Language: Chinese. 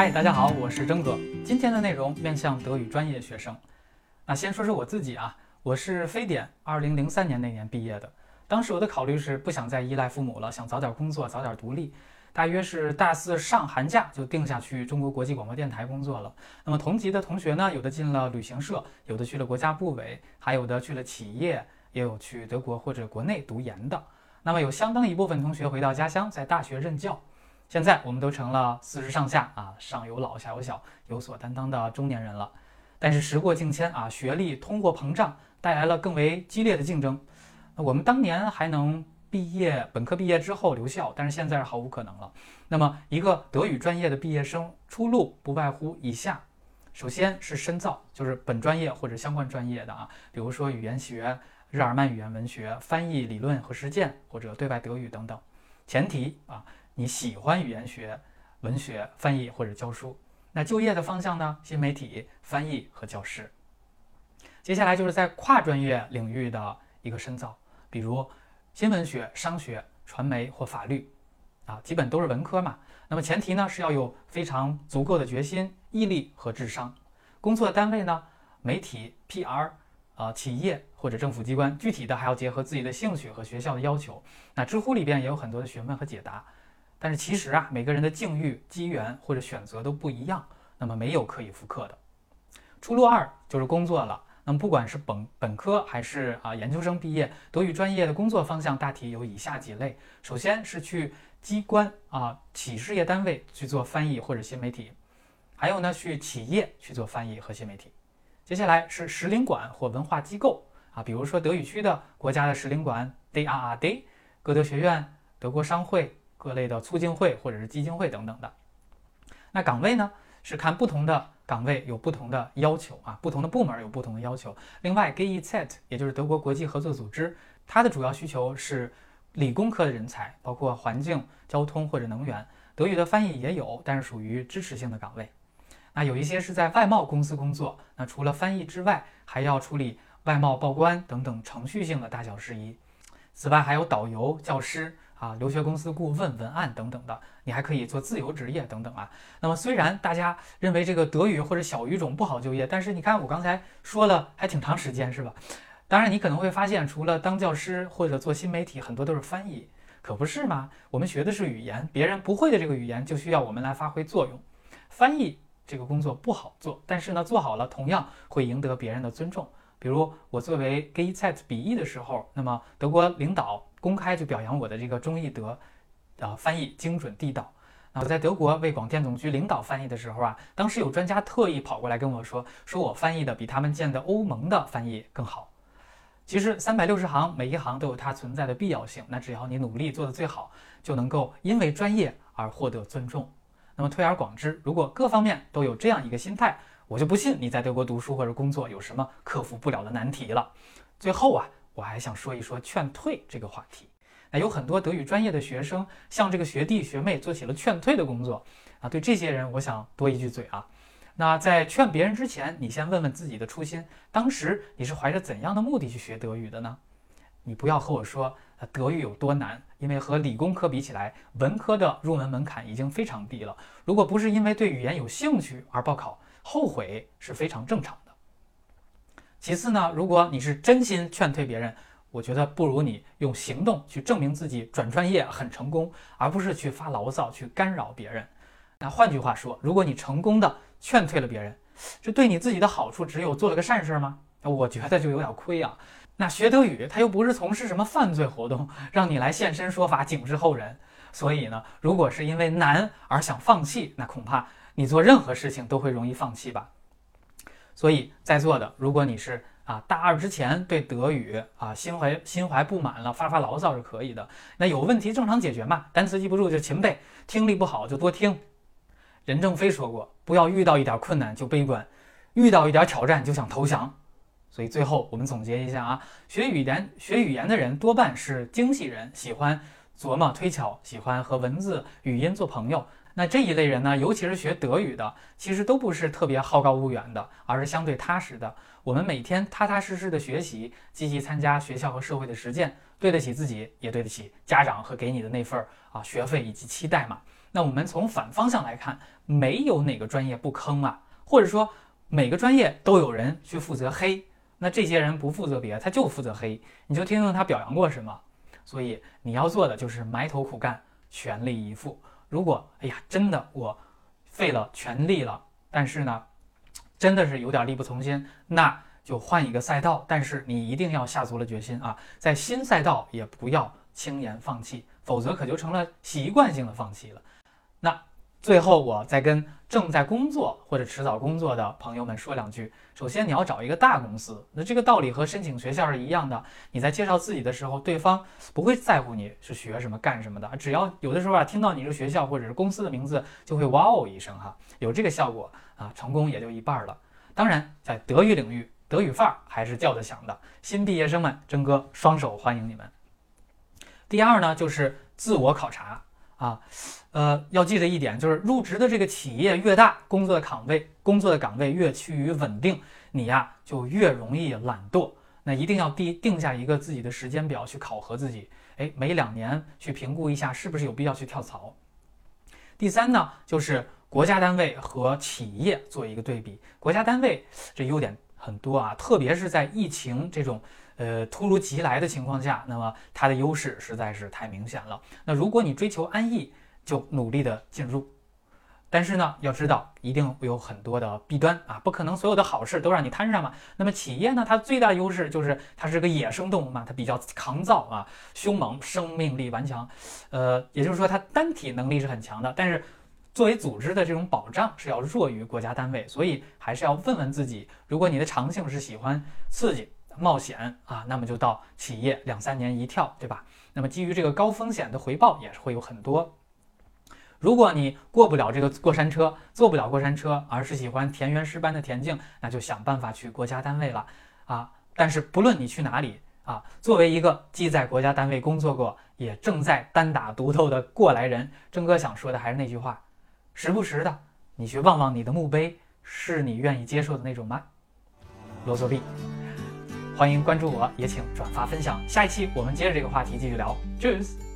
嗨，大家好，我是征哥。今天的内容面向德语专业学生。那先说说我自己啊，我是非典二零零三年那年毕业的。当时我的考虑是不想再依赖父母了，想早点工作，早点独立。大约是大四上寒假就定下去中国国际广播电台工作了。那么同级的同学呢，有的进了旅行社，有的去了国家部委，还有的去了企业，也有去德国或者国内读研的。那么有相当一部分同学回到家乡，在大学任教。现在我们都成了四十上下啊，上有老下有小，有所担当的中年人了。但是时过境迁啊，学历通货膨胀带来了更为激烈的竞争。我们当年还能毕业，本科毕业之后留校，但是现在是毫无可能了。那么一个德语专业的毕业生出路不外乎以下：首先是深造，就是本专业或者相关专业的啊，比如说语言学、日耳曼语言文学、翻译理论和实践，或者对外德语等等。前提啊。你喜欢语言学、文学、翻译或者教书，那就业的方向呢？新媒体、翻译和教师。接下来就是在跨专业领域的一个深造，比如新闻学、商学、传媒或法律，啊，基本都是文科嘛。那么前提呢是要有非常足够的决心、毅力和智商。工作单位呢，媒体、PR，啊，企业或者政府机关，具体的还要结合自己的兴趣和学校的要求。那知乎里边也有很多的询问和解答。但是其实啊，每个人的境遇、机缘或者选择都不一样，那么没有可以复刻的。出路二就是工作了。那么不管是本本科还是啊研究生毕业，德语专业的工作方向大体有以下几类：首先是去机关啊企事业单位去做翻译或者新媒体，还有呢去企业去做翻译和新媒体。接下来是使领馆或文化机构啊，比如说德语区的国家的使领馆 DAAD、歌德学院、德国商会。各类的促进会或者是基金会等等的，那岗位呢是看不同的岗位有不同的要求啊，不同的部门有不同的要求。另外，GEZ 也就是德国国际合作组织，它的主要需求是理工科的人才，包括环境、交通或者能源。德语的翻译也有，但是属于支持性的岗位。那有一些是在外贸公司工作，那除了翻译之外，还要处理外贸报关等等程序性的大小事宜。此外，还有导游、教师。啊，留学公司顾问、文案等等的，你还可以做自由职业等等啊。那么虽然大家认为这个德语或者小语种不好就业，但是你看我刚才说了还挺长时间是吧？当然你可能会发现，除了当教师或者做新媒体，很多都是翻译，可不是吗？我们学的是语言，别人不会的这个语言就需要我们来发挥作用。翻译这个工作不好做，但是呢做好了同样会赢得别人的尊重。比如我作为 g a y z e t 笔译的时候，那么德国领导。公开就表扬我的这个中译德，啊，翻译精准地道。那我在德国为广电总局领导翻译的时候啊，当时有专家特意跑过来跟我说，说我翻译的比他们建的欧盟的翻译更好。其实三百六十行，每一行都有它存在的必要性。那只要你努力做得最好，就能够因为专业而获得尊重。那么推而广之，如果各方面都有这样一个心态，我就不信你在德国读书或者工作有什么克服不了的难题了。最后啊。我还想说一说劝退这个话题。那有很多德语专业的学生向这个学弟学妹做起了劝退的工作啊。对这些人，我想多一句嘴啊。那在劝别人之前，你先问问自己的初心，当时你是怀着怎样的目的去学德语的呢？你不要和我说德语有多难，因为和理工科比起来，文科的入门门槛已经非常低了。如果不是因为对语言有兴趣而报考，后悔是非常正常的。其次呢，如果你是真心劝退别人，我觉得不如你用行动去证明自己转专业很成功，而不是去发牢骚去干扰别人。那换句话说，如果你成功的劝退了别人，这对你自己的好处只有做了个善事吗？我觉得就有点亏啊。那学德语他又不是从事什么犯罪活动，让你来现身说法警示后人。所以呢，如果是因为难而想放弃，那恐怕你做任何事情都会容易放弃吧。所以在座的，如果你是啊大二之前对德语啊心怀心怀不满了，发发牢骚是可以的。那有问题正常解决嘛，单词记不住就勤背，听力不好就多听。任正非说过，不要遇到一点困难就悲观，遇到一点挑战就想投降。所以最后我们总结一下啊，学语言学语言的人多半是精细人，喜欢琢磨推敲，喜欢和文字语音做朋友。那这一类人呢，尤其是学德语的，其实都不是特别好高骛远的，而是相对踏实的。我们每天踏踏实实的学习，积极参加学校和社会的实践，对得起自己，也对得起家长和给你的那份啊学费以及期待嘛。那我们从反方向来看，没有哪个专业不坑啊，或者说每个专业都有人去负责黑，那这些人不负责别，他就负责黑，你就听听他表扬过什么。所以你要做的就是埋头苦干，全力以赴。如果哎呀，真的我费了全力了，但是呢，真的是有点力不从心，那就换一个赛道。但是你一定要下足了决心啊，在新赛道也不要轻言放弃，否则可就成了习惯性的放弃了。那。最后，我再跟正在工作或者迟早工作的朋友们说两句。首先，你要找一个大公司，那这个道理和申请学校是一样的。你在介绍自己的时候，对方不会在乎你是学什么、干什么的，只要有的时候啊，听到你是学校或者是公司的名字，就会哇哦一声哈，有这个效果啊，成功也就一半了。当然，在德语领域，德语范儿还是叫得响的。新毕业生们，真哥双手欢迎你们。第二呢，就是自我考察。啊，呃，要记得一点，就是入职的这个企业越大，工作的岗位工作的岗位越趋于稳定，你呀就越容易懒惰。那一定要定定下一个自己的时间表去考核自己，哎，每两年去评估一下是不是有必要去跳槽。第三呢，就是国家单位和企业做一个对比。国家单位这优点很多啊，特别是在疫情这种。呃，突如其来的情况下，那么它的优势实在是太明显了。那如果你追求安逸，就努力的进入。但是呢，要知道一定有很多的弊端啊，不可能所有的好事都让你摊上嘛。那么企业呢，它最大的优势就是它是个野生动物嘛，它比较抗造啊，凶猛，生命力顽强。呃，也就是说它单体能力是很强的，但是作为组织的这种保障是要弱于国家单位，所以还是要问问自己，如果你的长性是喜欢刺激。冒险啊，那么就到企业两三年一跳，对吧？那么基于这个高风险的回报也是会有很多。如果你过不了这个过山车，坐不了过山车，而是喜欢田园诗般的恬静，那就想办法去国家单位了啊。但是不论你去哪里啊，作为一个既在国家单位工作过，也正在单打独斗的过来人，郑哥想说的还是那句话：时不时的你去望望你的墓碑，是你愿意接受的那种吗？罗嗦币。欢迎关注我，也请转发分享。下一期我们接着这个话题继续聊。Cheers。